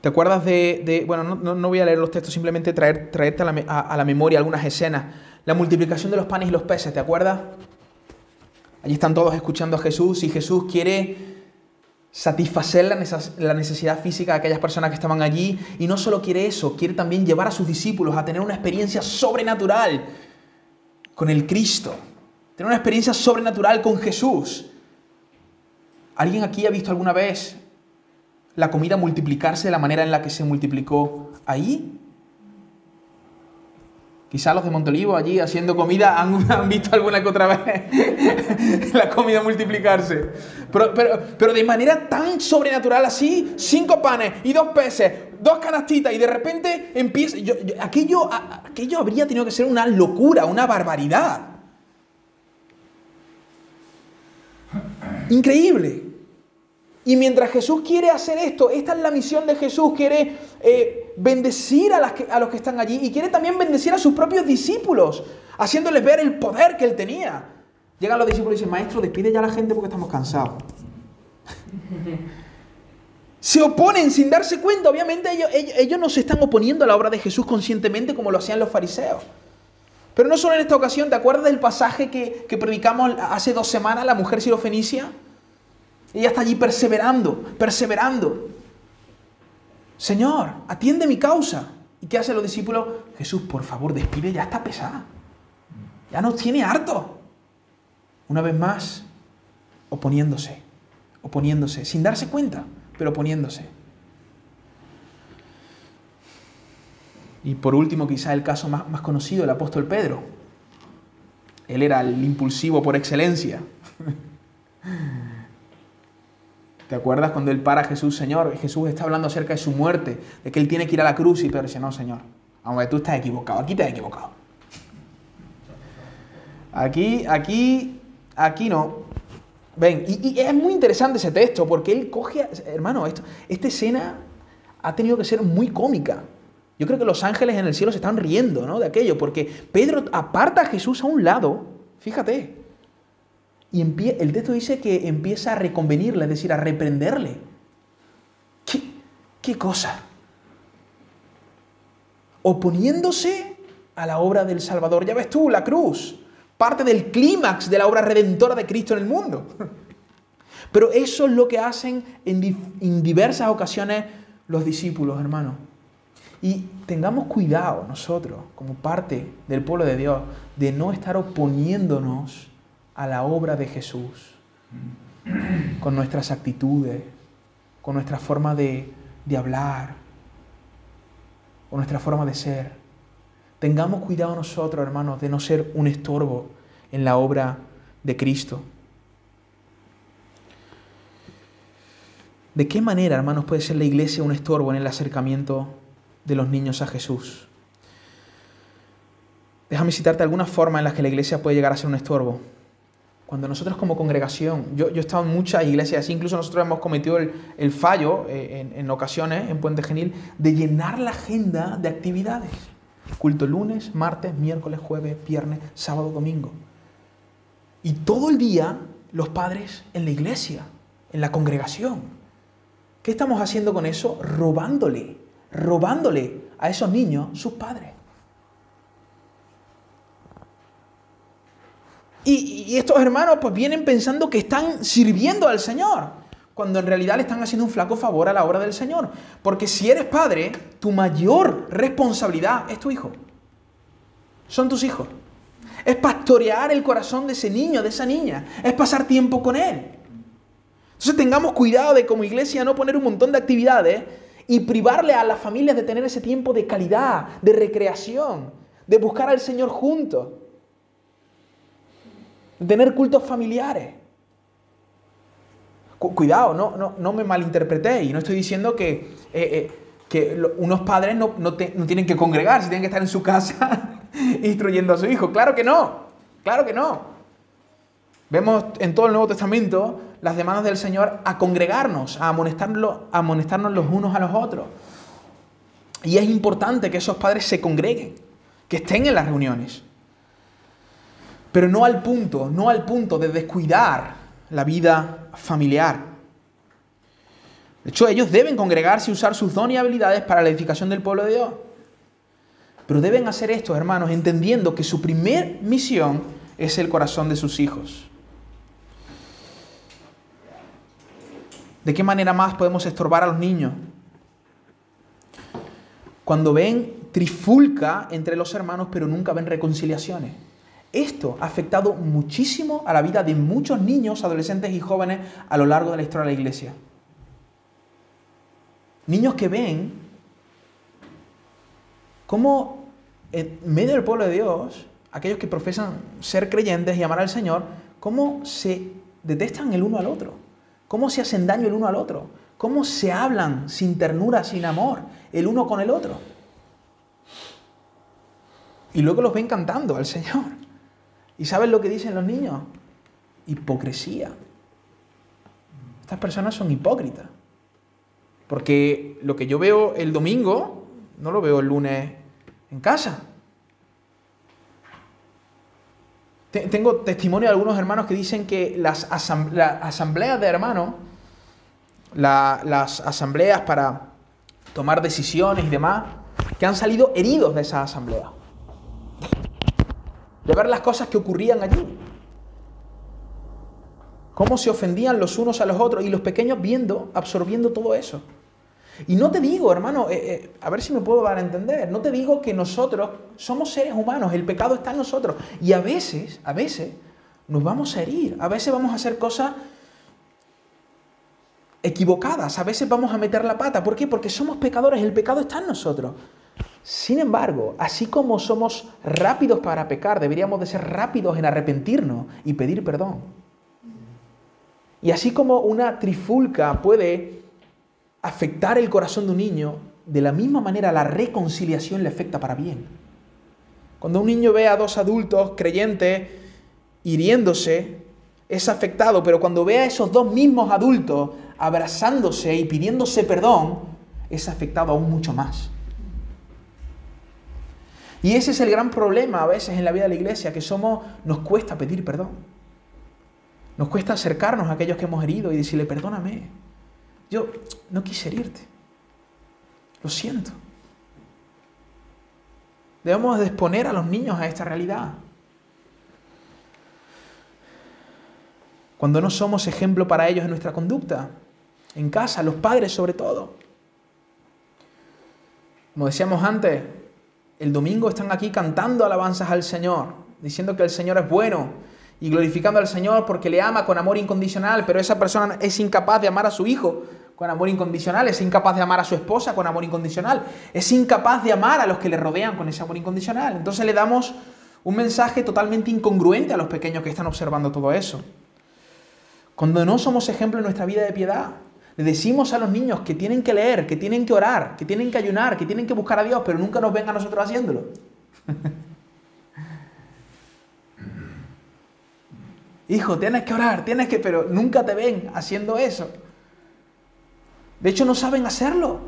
Speaker 1: ¿Te acuerdas de, bueno, no, voy a leer los textos, simplemente traer, traerte a la, memoria algunas escenas. La multiplicación de los panes y los peces, ¿te acuerdas? Allí están todos escuchando a Jesús y Jesús quiere satisfacer la necesidad física de aquellas personas que estaban allí y no solo quiere eso, quiere también llevar a sus discípulos a tener una experiencia sobrenatural con el Cristo, tener una experiencia sobrenatural con Jesús. ¿Alguien aquí ha visto alguna vez la comida multiplicarse de la manera en la que se multiplicó ahí? Quizá los de Montolivo allí haciendo comida han, visto alguna que otra vez la comida multiplicarse. Pero, pero, de manera tan sobrenatural así, cinco panes y dos peces, dos canastitas y de repente empieza... aquello, aquello habría tenido que ser una locura, una barbaridad. Increíble. Y mientras Jesús quiere hacer esto, esta es la misión de Jesús, quiere eh, bendecir a, los que están allí y quiere también bendecir a sus propios discípulos, haciéndoles ver el poder que él tenía. Llegan los discípulos y dicen, maestro, despide ya a la gente porque estamos cansados. se oponen sin darse cuenta, obviamente ellos, ellos, no se están oponiendo a la obra de Jesús conscientemente como lo hacían los fariseos. Pero no solo en esta ocasión, ¿te acuerdas del pasaje que, que predicamos hace dos semanas, la mujer sirofenicia? Ella está allí perseverando, perseverando. Señor, atiende mi causa. ¿Y qué hacen los discípulos? Jesús, por favor, despide, ya está pesada. Ya nos tiene harto. Una vez más, oponiéndose, oponiéndose, sin darse cuenta, pero oponiéndose. Y por último, quizá el caso más, más conocido, el apóstol Pedro. Él era el impulsivo por excelencia. ¿Te acuerdas cuando él para a Jesús, Señor? Jesús está hablando acerca de su muerte, de que él tiene que ir a la cruz y Pedro dice, no, Señor, aunque tú estás equivocado, aquí te has equivocado. Aquí, aquí, aquí no. Ven, y, es muy interesante ese texto porque él coge, hermano, esto, esta escena ha tenido que ser muy cómica. Yo creo que los ángeles en el cielo se están riendo ¿no? de aquello, porque Pedro aparta a Jesús a un lado, fíjate, y el texto dice que empieza a reconvenirle, es decir, a reprenderle. ¿Qué, qué cosa? Oponiéndose a la obra del Salvador. Ya ves tú, la cruz, parte del clímax de la obra redentora de Cristo en el mundo. Pero eso es lo que hacen en, diversas ocasiones los discípulos, hermanos. Y tengamos cuidado nosotros, como parte del pueblo de Dios, de no estar oponiéndonos a la obra de Jesús, con nuestras actitudes, con nuestra forma de, de hablar, con nuestra forma de ser. Tengamos cuidado nosotros, hermanos, de no ser un estorbo en la obra de Cristo. ¿De qué manera, hermanos, puede ser la iglesia un estorbo en el acercamiento de los niños a Jesús? Déjame citarte algunas formas en las que la iglesia puede llegar a ser un estorbo. Cuando nosotros como congregación, yo, yo he estado en muchas iglesias, incluso nosotros hemos cometido el, fallo eh, en, en, ocasiones en Puente Genil de llenar la agenda de actividades. Culto lunes, martes, miércoles, jueves, viernes, sábado, domingo. Y todo el día los padres en la iglesia, en la congregación. ¿Qué estamos haciendo con eso? Robándole, robándole a esos niños sus padres. Y, estos hermanos pues vienen pensando que están sirviendo al Señor, cuando en realidad le están haciendo un flaco favor a la obra del Señor. Porque si eres padre, tu mayor responsabilidad es tu hijo. Son tus hijos. Es pastorear el corazón de ese niño, de esa niña. Es pasar tiempo con él. Entonces tengamos cuidado de como iglesia no poner un montón de actividades y privarle a las familias de tener ese tiempo de calidad, de recreación, de buscar al Señor juntos tener cultos familiares. Cuidado, no, no, no me malinterpretéis. No estoy diciendo que, eh, eh, unos padres no, no, tienen que congregarse, tienen que estar en su casa instruyendo a su hijo. Claro que no, claro que no. Vemos en todo el Nuevo Testamento las demandas del Señor a congregarnos, a amonestarnos, a amonestarnos los unos a los otros. Y es importante que esos padres se congreguen, que estén en las reuniones pero no al punto, no al punto de descuidar la vida familiar. De hecho, ellos deben congregarse y usar sus dones y habilidades para la edificación del pueblo de Dios. Pero deben hacer esto, hermanos, entendiendo que su primer misión es el corazón de sus hijos. ¿De qué manera más podemos estorbar a los niños? Cuando ven trifulca entre los hermanos, pero nunca ven reconciliaciones. Esto ha afectado muchísimo a la vida de muchos niños, adolescentes y jóvenes a lo largo de la historia de la iglesia. Niños que ven cómo en medio del pueblo de Dios, aquellos que profesan ser creyentes y amar al Señor, cómo se detestan el uno al otro, cómo se hacen daño el uno al otro, cómo se hablan sin ternura, sin amor, el uno con el otro. Y luego los ven cantando al Señor. ¿Y sabes lo que dicen los niños? Hipocresía. Estas personas son hipócritas. Porque lo que yo veo el domingo, no lo veo el lunes en casa. Tengo testimonio de algunos hermanos que dicen que las, asambleas de hermanos, las asambleas para tomar decisiones y demás, que han salido heridos de esas asambleas de ver las cosas que ocurrían allí. Cómo se ofendían los unos a los otros y los pequeños viendo, absorbiendo todo eso. Y no te digo, hermano, eh, eh, a ver si me puedo dar a entender, no te digo que nosotros somos seres humanos, el pecado está en nosotros. Y a veces, a veces, nos vamos a herir, a veces vamos a hacer cosas equivocadas, a veces vamos a meter la pata. ¿Por qué? Porque somos pecadores, el pecado está en nosotros. Sin embargo, así como somos rápidos para pecar, deberíamos de ser rápidos en arrepentirnos y pedir perdón. Y así como una trifulca puede afectar el corazón de un niño, de la misma manera la reconciliación le afecta para bien. Cuando un niño ve a dos adultos creyentes hiriéndose, es afectado, pero cuando ve a esos dos mismos adultos abrazándose y pidiéndose perdón, es afectado aún mucho más. Y ese es el gran problema a veces en la vida de la iglesia, que somos, nos cuesta pedir perdón. Nos cuesta acercarnos a aquellos que hemos herido y decirle, perdóname. Yo no quise herirte. Lo siento. Debemos exponer a los niños a esta realidad. Cuando no somos ejemplo para ellos en nuestra conducta, en casa, los padres sobre todo. Como decíamos antes, el domingo están aquí cantando alabanzas al Señor, diciendo que el Señor es bueno y glorificando al Señor porque le ama con amor incondicional, pero esa persona es incapaz de amar a su hijo con amor incondicional, es incapaz de amar a su esposa con amor incondicional, es incapaz de amar a los que le rodean con ese amor incondicional. Entonces le damos un mensaje totalmente incongruente a los pequeños que están observando todo eso. Cuando no somos ejemplo en nuestra vida de piedad, le decimos a los niños que tienen que leer, que tienen que orar, que tienen que ayunar, que tienen que buscar a Dios, pero nunca nos ven a nosotros haciéndolo. Hijo, tienes que orar, tienes que, pero nunca te ven haciendo eso. De hecho, no saben hacerlo,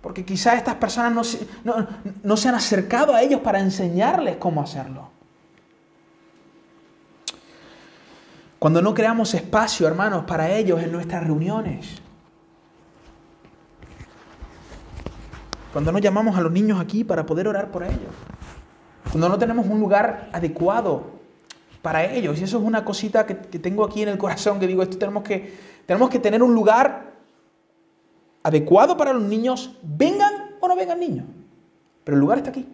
Speaker 1: porque quizás estas personas no se, no se han acercado a ellos para enseñarles cómo hacerlo. Cuando no creamos espacio, hermanos, para ellos en nuestras reuniones. Cuando no llamamos a los niños aquí para poder orar por ellos. Cuando no tenemos un lugar adecuado para ellos. Y eso es una cosita que, tengo aquí en el corazón, que digo, esto tenemos que, tenemos que tener un lugar adecuado para los niños, vengan o no vengan niños. Pero el lugar está aquí.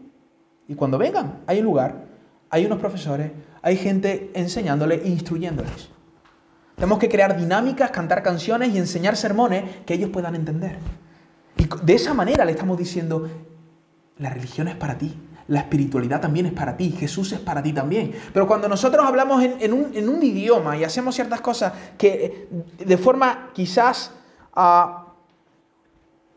Speaker 1: Y cuando vengan, hay un lugar, hay unos profesores, hay gente enseñándoles, instruyéndoles. Tenemos que crear dinámicas, cantar canciones y enseñar sermones que ellos puedan entender. Y de esa manera le estamos diciendo, la religión es para ti, la espiritualidad también es para ti, Jesús es para ti también. Pero cuando nosotros hablamos en, un, idioma y hacemos ciertas cosas que eh, de forma quizás ah,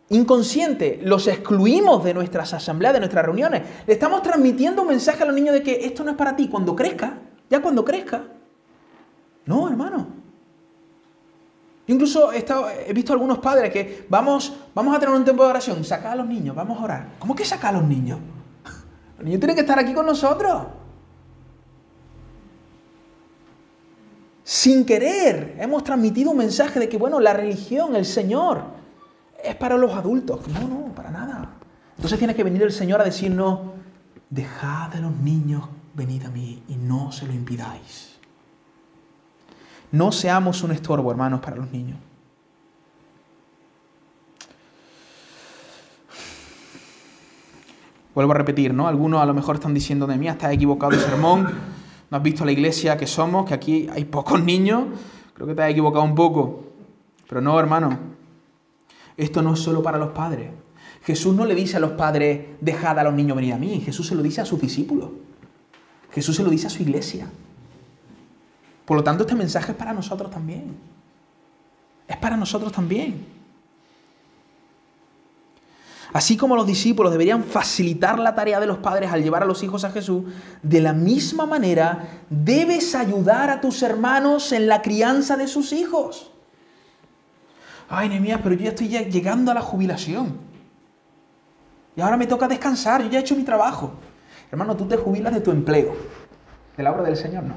Speaker 1: inconsciente los excluimos de nuestras asambleas, de nuestras reuniones, le estamos transmitiendo un mensaje a los niños de que esto no es para ti. Cuando crezca, ya cuando crezca. No, hermano incluso he, he, visto algunos padres que vamos, vamos a tener un tiempo de oración, saca a los niños, vamos a orar. ¿Cómo que saca a los niños? Los niños tienen que estar aquí con nosotros. Sin querer, hemos transmitido un mensaje de que, bueno, la religión, el Señor, es para los adultos. No, no, para nada. Entonces tiene que venir el Señor a decirnos, dejad a los niños venid a mí y no se lo impidáis. No seamos un estorbo, hermanos, para los niños. Vuelvo a repetir, ¿no? Algunos a lo mejor están diciendo de mí, estás equivocado de sermón, no has visto la iglesia que somos, que aquí hay pocos niños, creo que te has equivocado un poco. Pero no, hermano, esto no es solo para los padres. Jesús no le dice a los padres, dejad a los niños venir a mí, Jesús se lo dice a sus discípulos. Jesús se lo dice a su iglesia. Por lo tanto, este mensaje es para nosotros también. Es para nosotros también. Así como los discípulos deberían facilitar la tarea de los padres al llevar a los hijos a Jesús, de la misma manera debes ayudar a tus hermanos en la crianza de sus hijos. Ay, Nehemías, pero yo ya estoy llegando a la jubilación. Y ahora me toca descansar, yo ya he hecho mi trabajo. Hermano, tú te jubilas de tu empleo. De la obra del Señor, no.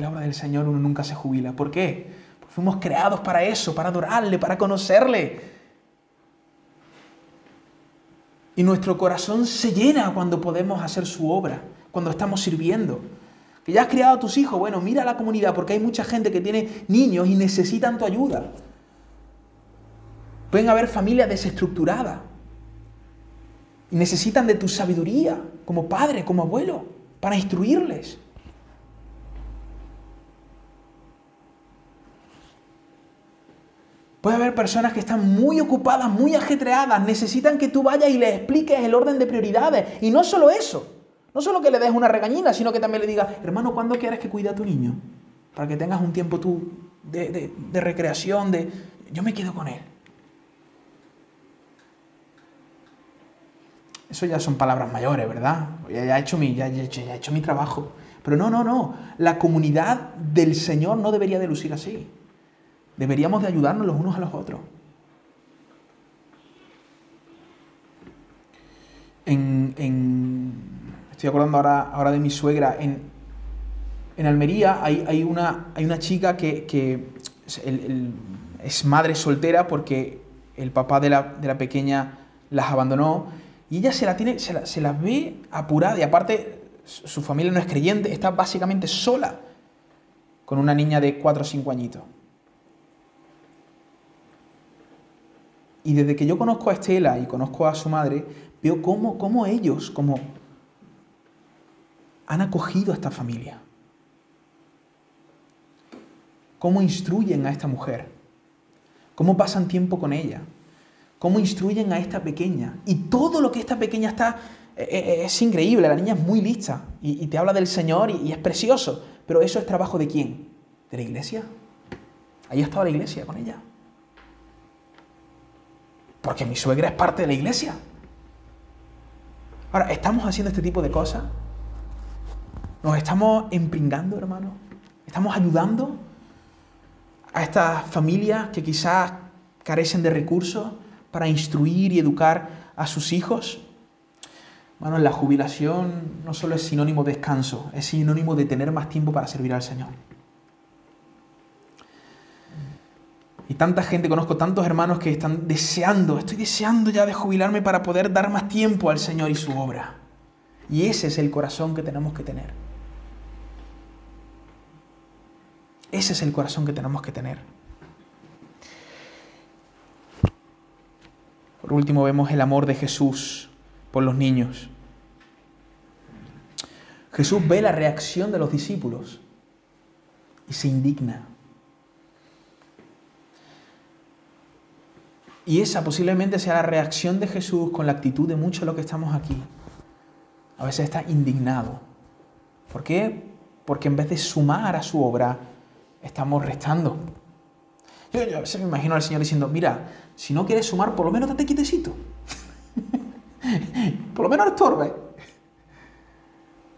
Speaker 1: La obra del Señor uno nunca se jubila. ¿Por qué? Porque fuimos creados para eso, para adorarle, para conocerle. Y nuestro corazón se llena cuando podemos hacer su obra, cuando estamos sirviendo. Que ya has criado a tus hijos, bueno, mira a la comunidad, porque hay mucha gente que tiene niños y necesitan tu ayuda. Pueden haber familias desestructuradas y necesitan de tu sabiduría como padre, como abuelo, para instruirles. Puede haber personas que están muy ocupadas, muy ajetreadas, necesitan que tú vayas y les expliques el orden de prioridades. Y no solo eso, No solo que le des una regañina, sino que también le digas, hermano, ¿cuándo quieres que cuide a tu niño? Para que tengas un tiempo tú de, recreación, de yo me quedo con él. Eso ya son palabras mayores, ¿verdad? Ya, he hecho mi, ya, hecho, ya he hecho mi trabajo. Pero no, no, no. La comunidad del Señor no debería de lucir así. Deberíamos de ayudarnos los unos a los otros. En, estoy acordando ahora, ahora de mi suegra. En, en Almería hay, hay, una, hay una chica que, es madre soltera porque el papá de la, de la, pequeña las abandonó y ella se la, tiene, se, la, se la ve apurada y aparte su familia no es creyente, está básicamente sola con una niña de 4 o 5 añitos. Y desde que yo conozco a Estela y conozco a su madre, veo cómo, ellos como han acogido a esta familia. Cómo instruyen a esta mujer. Cómo pasan tiempo con ella. Cómo instruyen a esta pequeña. Y todo lo que esta pequeña está eh, eh, es increíble. La niña es muy lista y, te habla del Señor y, es precioso. Pero eso es trabajo de quién? De la iglesia. Ahí ha estado la iglesia con ella. Porque mi suegra es parte de la iglesia. Ahora, ¿estamos haciendo este tipo de cosas? ¿Nos estamos empringando, hermano? ¿Estamos ayudando a estas familias que quizás carecen de recursos para instruir y educar a sus hijos? Bueno, la jubilación no solo es sinónimo de descanso, es sinónimo de tener más tiempo para servir al Señor. Y tanta gente, conozco tantos hermanos que están deseando, estoy deseando ya de jubilarme para poder dar más tiempo al Señor y su obra. Y ese es el corazón que tenemos que tener. Ese es el corazón que tenemos que tener. Por último vemos el amor de Jesús por los niños. Jesús ve la reacción de los discípulos y se indigna. Y esa posiblemente sea la reacción de Jesús con la actitud de muchos de los que estamos aquí. A veces está indignado. ¿Por qué? Porque en vez de sumar a su obra, estamos restando. Yo, a veces me imagino al Señor diciendo, mira, si no quieres sumar, por lo menos date quitecito. por lo menos estorbe.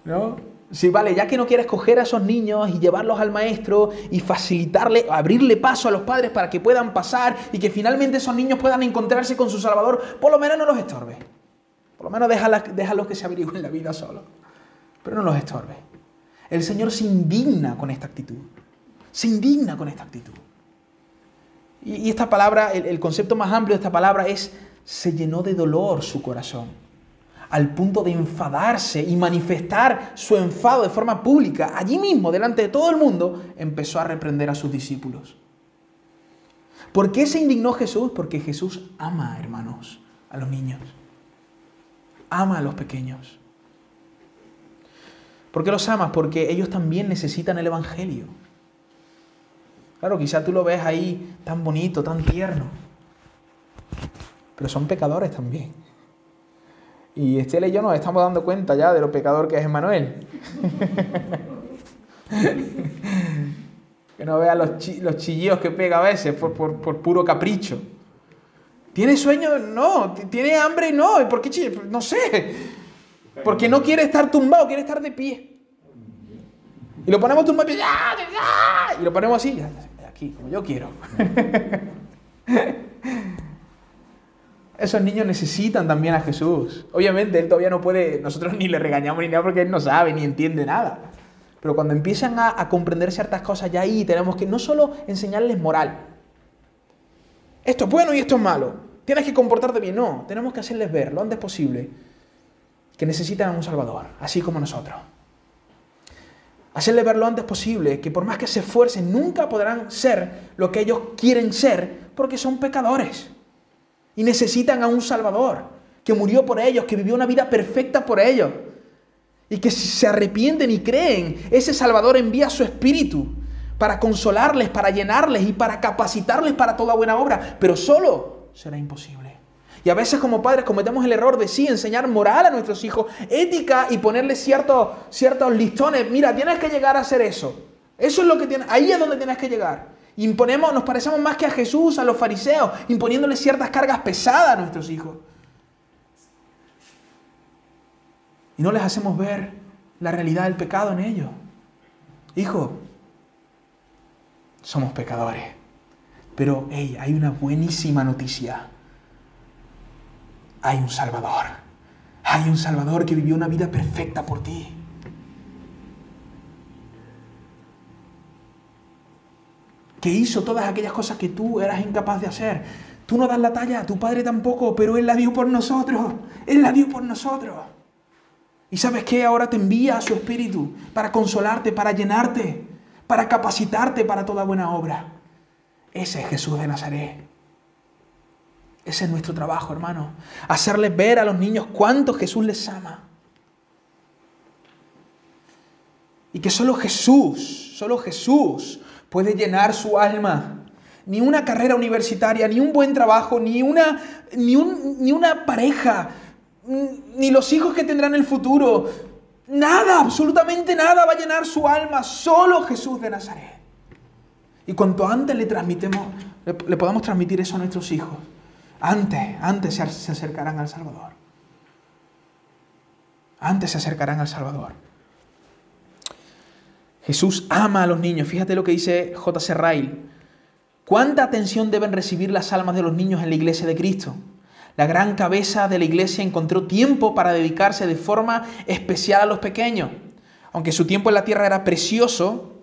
Speaker 1: ¿No? Sí, vale, ya que no quieres coger a esos niños y llevarlos al maestro y facilitarle, abrirle paso a los padres para que puedan pasar y que finalmente esos niños puedan encontrarse con su Salvador, por lo menos no los estorbe. Por lo menos déjalos que se averigüen la vida solo. Pero no los estorbe. El Señor se indigna con esta actitud. Se indigna con esta actitud. Y, esta palabra, el concepto más amplio de esta palabra es, se llenó de dolor su corazón al punto de enfadarse y manifestar su enfado de forma pública, allí mismo, delante de todo el mundo, empezó a reprender a sus discípulos. ¿Por qué se indignó Jesús? Porque Jesús ama, hermanos, a los niños. Ama a los pequeños. ¿Por qué los amas? Porque ellos también necesitan el Evangelio. Claro, quizá tú lo ves ahí tan bonito, tan tierno. Pero son pecadores también. Y Estela y yo nos estamos dando cuenta ya de lo pecador que es Emanuel. que no vea los, los chillidos que pega a veces por, puro capricho. ¿Tiene sueño? No. ¿Tiene hambre? No. ¿Por qué chilla? No sé. Porque no quiere estar tumbado, quiere estar de pie. Y lo ponemos tumbado y lo ponemos así, aquí, como yo quiero. Esos niños necesitan también a Jesús. Obviamente él todavía no puede, nosotros ni le regañamos ni nada porque él no sabe ni entiende nada. Pero cuando empiezan a, comprender ciertas cosas, ya ahí tenemos que no solo enseñarles moral. Esto es bueno y esto es malo. Tienes que comportarte bien. No, tenemos que hacerles ver lo antes posible que necesitan a un Salvador, así como nosotros. Hacerles ver lo antes posible que por más que se esfuercen, nunca podrán ser lo que ellos quieren ser porque son pecadores y necesitan a un Salvador que murió por ellos, que vivió una vida perfecta por ellos. Y que si se arrepienten y creen, ese Salvador envía su Espíritu para consolarles, para llenarles y para capacitarles para toda buena obra. Pero solo será imposible. Y a veces como padres cometemos el error de sí enseñar moral a nuestros hijos, ética y ponerles ciertos, ciertos listones. Mira, tienes que llegar a hacer eso. Eso es lo que tienes, ahí es donde tienes que llegar. Imponemos, nos parecemos más que a Jesús, a los fariseos, imponiéndoles ciertas cargas pesadas a nuestros hijos. Y no les hacemos ver la realidad del pecado en ellos. Hijo, somos pecadores. Pero, hey, hay una buenísima noticia hay un Salvador. Hay un Salvador que vivió una vida perfecta por ti. Que hizo todas aquellas cosas que tú eras incapaz de hacer. Tú no das la talla, tu padre tampoco, pero Él la dio por nosotros. Él la dio por nosotros. Y sabes qué, ahora te envía a su Espíritu para consolarte, para llenarte, para capacitarte para toda buena obra. Ese es Jesús de Nazaret. Ese es nuestro trabajo, hermano. Hacerles ver a los niños cuánto Jesús les ama. Y que solo Jesús, solo Jesús puede llenar su alma. Ni una carrera universitaria, ni un buen trabajo, ni una, ni, ni una pareja, ni los hijos que tendrán en el futuro. Nada, absolutamente nada va a llenar su alma. Solo Jesús de Nazaret. Y cuanto antes le le podamos transmitir eso a nuestros hijos, antes, antes se acercarán al Salvador. Antes se acercarán al Salvador. Jesús ama a los niños. Fíjate lo que dice J.C. Ryle. ¿Cuánta atención deben recibir las almas de los niños en la iglesia de Cristo? La gran cabeza de la iglesia encontró tiempo para dedicarse de forma especial a los pequeños. Aunque su tiempo en la tierra era precioso,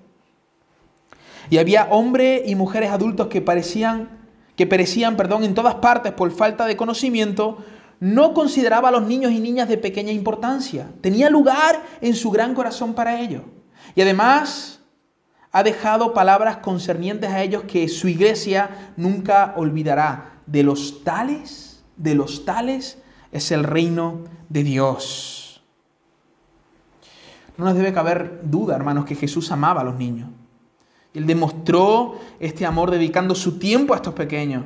Speaker 1: y había hombres y mujeres adultos que parecían que perecían, perdón, en todas partes por falta de conocimiento, no consideraba a los niños y niñas de pequeña importancia. Tenía lugar en su gran corazón para ellos. Y además ha dejado palabras concernientes a ellos que su iglesia nunca olvidará. De los tales, de los tales es el reino de Dios. No nos debe caber duda, hermanos, que Jesús amaba a los niños. Él demostró este amor dedicando su tiempo a estos pequeños.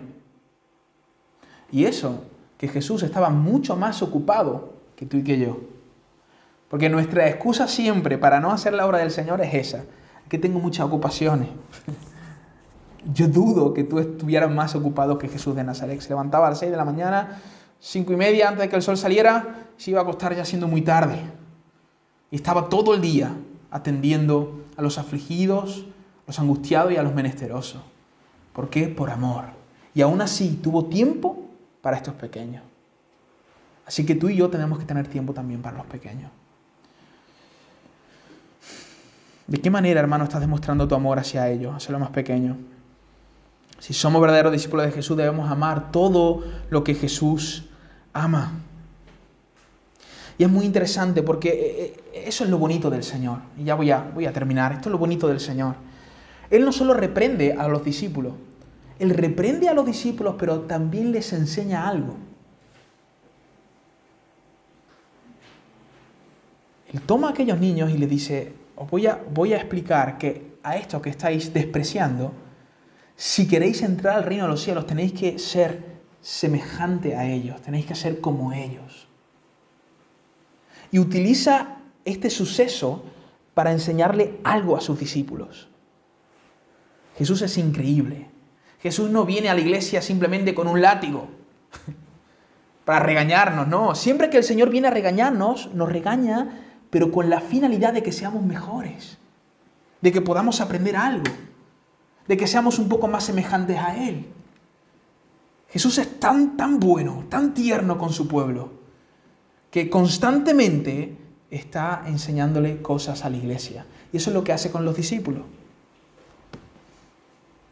Speaker 1: Y eso, que Jesús estaba mucho más ocupado que tú y que yo. Porque nuestra excusa siempre para no hacer la obra del Señor es esa, que tengo muchas ocupaciones. Yo dudo que tú estuvieras más ocupado que Jesús de Nazaret. Se levantaba a las 6 de la mañana, cinco y media antes de que el sol saliera, se iba a acostar ya siendo muy tarde. Y estaba todo el día atendiendo a los afligidos, los angustiados y a los menesterosos. ¿Por qué? Por amor. Y aún así tuvo tiempo para estos pequeños. Así que tú y yo tenemos que tener tiempo también para los pequeños. ¿De qué manera, hermano, estás demostrando tu amor hacia ellos, hacia los más pequeños? Si somos verdaderos discípulos de Jesús, debemos amar todo lo que Jesús ama. Y es muy interesante porque eh, eh, eso es lo bonito del Señor. Y ya voy a, voy a terminar. Esto es lo bonito del Señor. Él no solo reprende a los discípulos, Él reprende a los discípulos, pero también les enseña algo. Él toma a aquellos niños y les dice, os voy a, voy a explicar que a esto que estáis despreciando, si queréis entrar al reino de los cielos, tenéis que ser semejante a ellos, tenéis que ser como ellos. Y utiliza este suceso para enseñarle algo a sus discípulos. Jesús es increíble. Jesús no viene a la iglesia simplemente con un látigo para regañarnos, no. Siempre que el Señor viene a regañarnos, nos regaña, pero con la finalidad de que seamos mejores, de que podamos aprender algo, de que seamos un poco más semejantes a Él. Jesús es tan, tan bueno, tan tierno con su pueblo, que constantemente está enseñándole cosas a la iglesia. Y eso es lo que hace con los discípulos.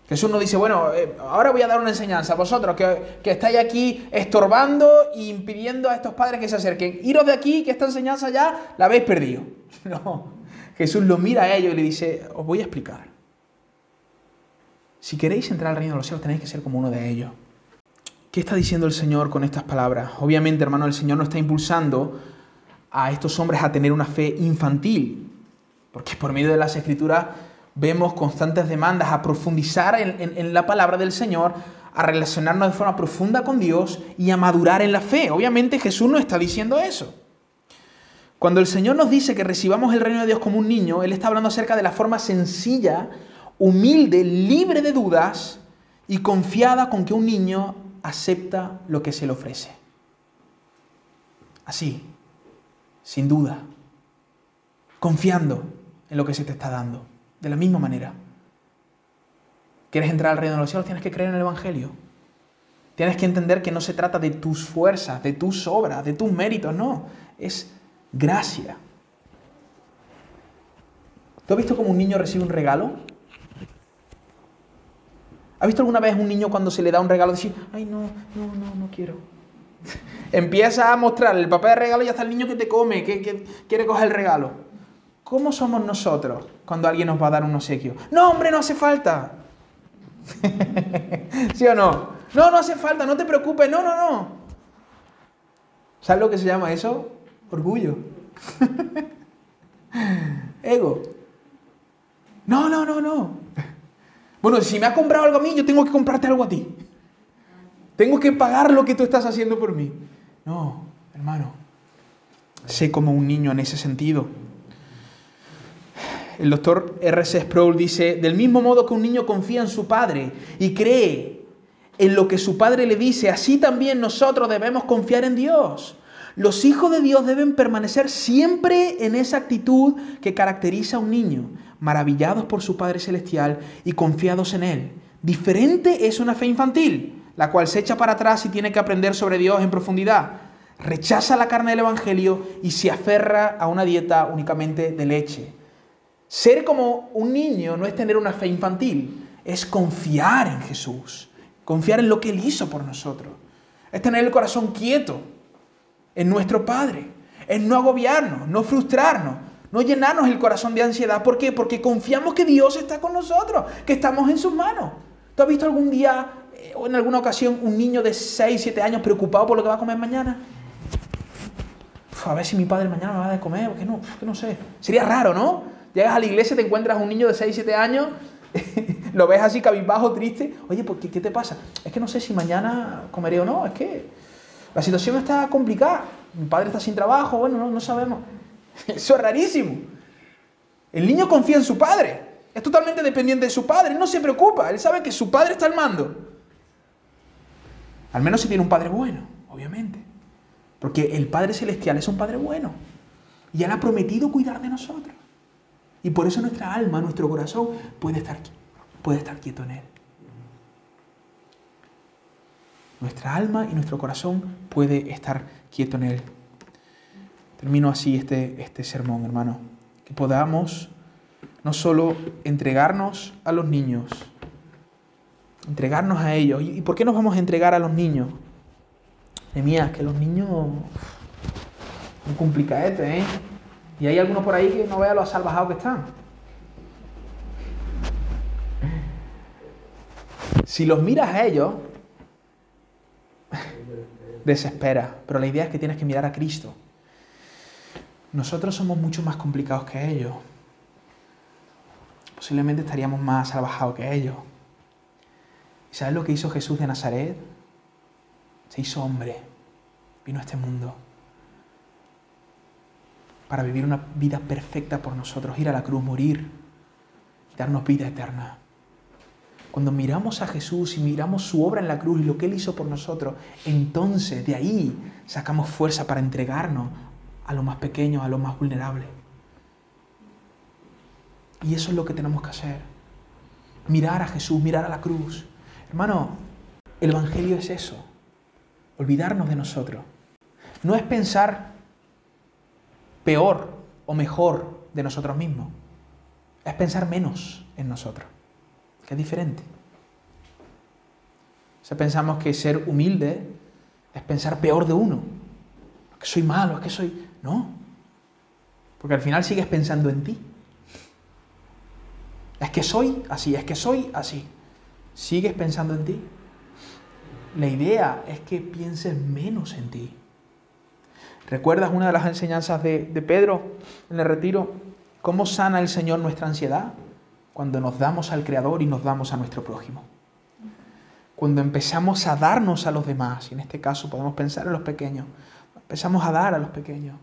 Speaker 1: Jesús no dice, bueno, eh, ahora voy a dar una enseñanza a vosotros que, que, estáis aquí estorbando e impidiendo a estos padres que se acerquen. Iros de aquí, que esta enseñanza ya la habéis perdido. No, Jesús lo mira a ellos y le dice, os voy a explicar. Si queréis entrar al reino de los cielos tenéis que ser como uno de ellos. ¿Qué está diciendo el Señor con estas palabras? Obviamente, hermano, el Señor no está impulsando a estos hombres a tener una fe infantil, porque por medio de las escrituras vemos constantes demandas a profundizar en, la palabra del Señor, a relacionarnos de forma profunda con Dios y a madurar en la fe. Obviamente Jesús no está diciendo eso. Cuando el Señor nos dice que recibamos el reino de Dios como un niño, Él está hablando acerca de la forma sencilla, humilde, libre de dudas y confiada con que un niño acepta lo que se le ofrece. Así, sin duda, confiando en lo que se te está dando, de la misma manera. ¿Quieres entrar al reino de los cielos? Tienes que creer en el Evangelio. Tienes que entender que no se trata de tus fuerzas, de tus obras, de tus méritos, no. Es gracia. ¿Tú has visto cómo un niño recibe un regalo? ¿Has visto alguna vez un niño cuando se le da un regalo decir, ay no, no, no, no quiero? Empieza a mostrar el papel de regalo y hasta el niño que te come, que, que quiere coger el regalo. ¿Cómo somos nosotros cuando alguien nos va a dar un obsequio? No, hombre, no hace falta. ¿Sí o no? No, no hace falta, no te preocupes, no, no, no. ¿Sabes lo que se llama eso? Orgullo. Ego. No, no, no, no. Bueno, si me ha comprado algo a mí, yo tengo que comprarte algo a ti. Tengo que pagar lo que tú estás haciendo por mí. No, hermano. Sé como un niño en ese sentido. El doctor R.C. Sproul dice, del mismo modo que un niño confía en su padre y cree en lo que su padre le dice, así también nosotros debemos confiar en Dios. Los hijos de Dios deben permanecer siempre en esa actitud que caracteriza a un niño, maravillados por su Padre Celestial y confiados en Él. Diferente es una fe infantil, la cual se echa para atrás y tiene que aprender sobre Dios en profundidad. Rechaza la carne del Evangelio y se aferra a una dieta únicamente de leche. Ser como un niño no es tener una fe infantil, es confiar en Jesús, confiar en lo que Él hizo por nosotros. Es tener el corazón quieto en nuestro Padre, es no agobiarnos, no frustrarnos, no llenarnos el corazón de ansiedad. ¿Por qué? Porque confiamos que Dios está con nosotros, que estamos en sus manos. ¿Tú has visto algún día eh, o en alguna ocasión un niño de 6, 7 años preocupado por lo que va a comer mañana? a ver si mi padre mañana me va a de comer, no, que no sé. Sería raro, ¿no? Llegas a la iglesia, te encuentras un niño de 6, 7 años, lo ves así cabizbajo, triste. Oye, ¿por qué, te pasa? Es que no sé si mañana comeré o no, es que la situación está complicada. Mi padre está sin trabajo, bueno, no, no sabemos. Eso es rarísimo. El niño confía en su padre. Es totalmente dependiente de su padre. No se preocupa. Él sabe que su padre está al mando. Al menos si tiene un padre bueno, obviamente. Porque el Padre Celestial es un Padre bueno. Y Él ha prometido cuidar de nosotros. Y por eso nuestra alma, nuestro corazón puede estar, puede estar quieto en Él. Nuestra alma y nuestro corazón puede estar quieto en Él. Termino así este, este sermón, hermano. Que podamos no solo entregarnos a los niños, entregarnos a ellos. ¿Y por qué nos vamos a entregar a los niños? De que los niños... Un complicadete, ¿eh? Y hay algunos por ahí que no vean lo salvajados que están. Si los miras a ellos, desespera. Pero la idea es que tienes que mirar a Cristo. Nosotros somos mucho más complicados que ellos. Posiblemente estaríamos más salvajados que ellos. ¿Y sabes lo que hizo Jesús de Nazaret? Se hizo hombre. Vino a este mundo para vivir una vida perfecta por nosotros, ir a la cruz, morir, darnos vida eterna. Cuando miramos a Jesús y miramos su obra en la cruz y lo que Él hizo por nosotros, entonces de ahí sacamos fuerza para entregarnos a lo más pequeño, a lo más vulnerable. Y eso es lo que tenemos que hacer. Mirar a Jesús, mirar a la cruz. Hermano, el Evangelio es eso. Olvidarnos de nosotros. No es pensar peor o mejor de nosotros mismos. Es pensar menos en nosotros, que es diferente. O pensamos que ser humilde es pensar peor de uno. Que soy malo, es que soy... No. Porque al final sigues pensando en ti. Es que soy así, es que soy así. Sigues pensando en ti. La idea es que pienses menos en ti. ¿Recuerdas una de las enseñanzas de, Pedro en el retiro? ¿Cómo sana el Señor nuestra ansiedad? Cuando nos damos al Creador y nos damos a nuestro prójimo. cuando empezamos a darnos a los demás, y en este caso podemos pensar en los pequeños, empezamos a dar a los pequeños,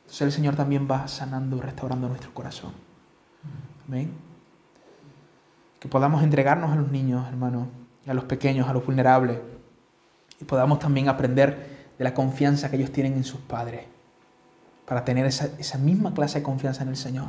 Speaker 1: entonces el Señor también va sanando y restaurando nuestro corazón. Amén. Que podamos entregarnos a los niños, hermanos, a los pequeños, a los vulnerables, y podamos también aprender de la confianza que ellos tienen en sus padres, para tener esa, misma clase de confianza en el Señor.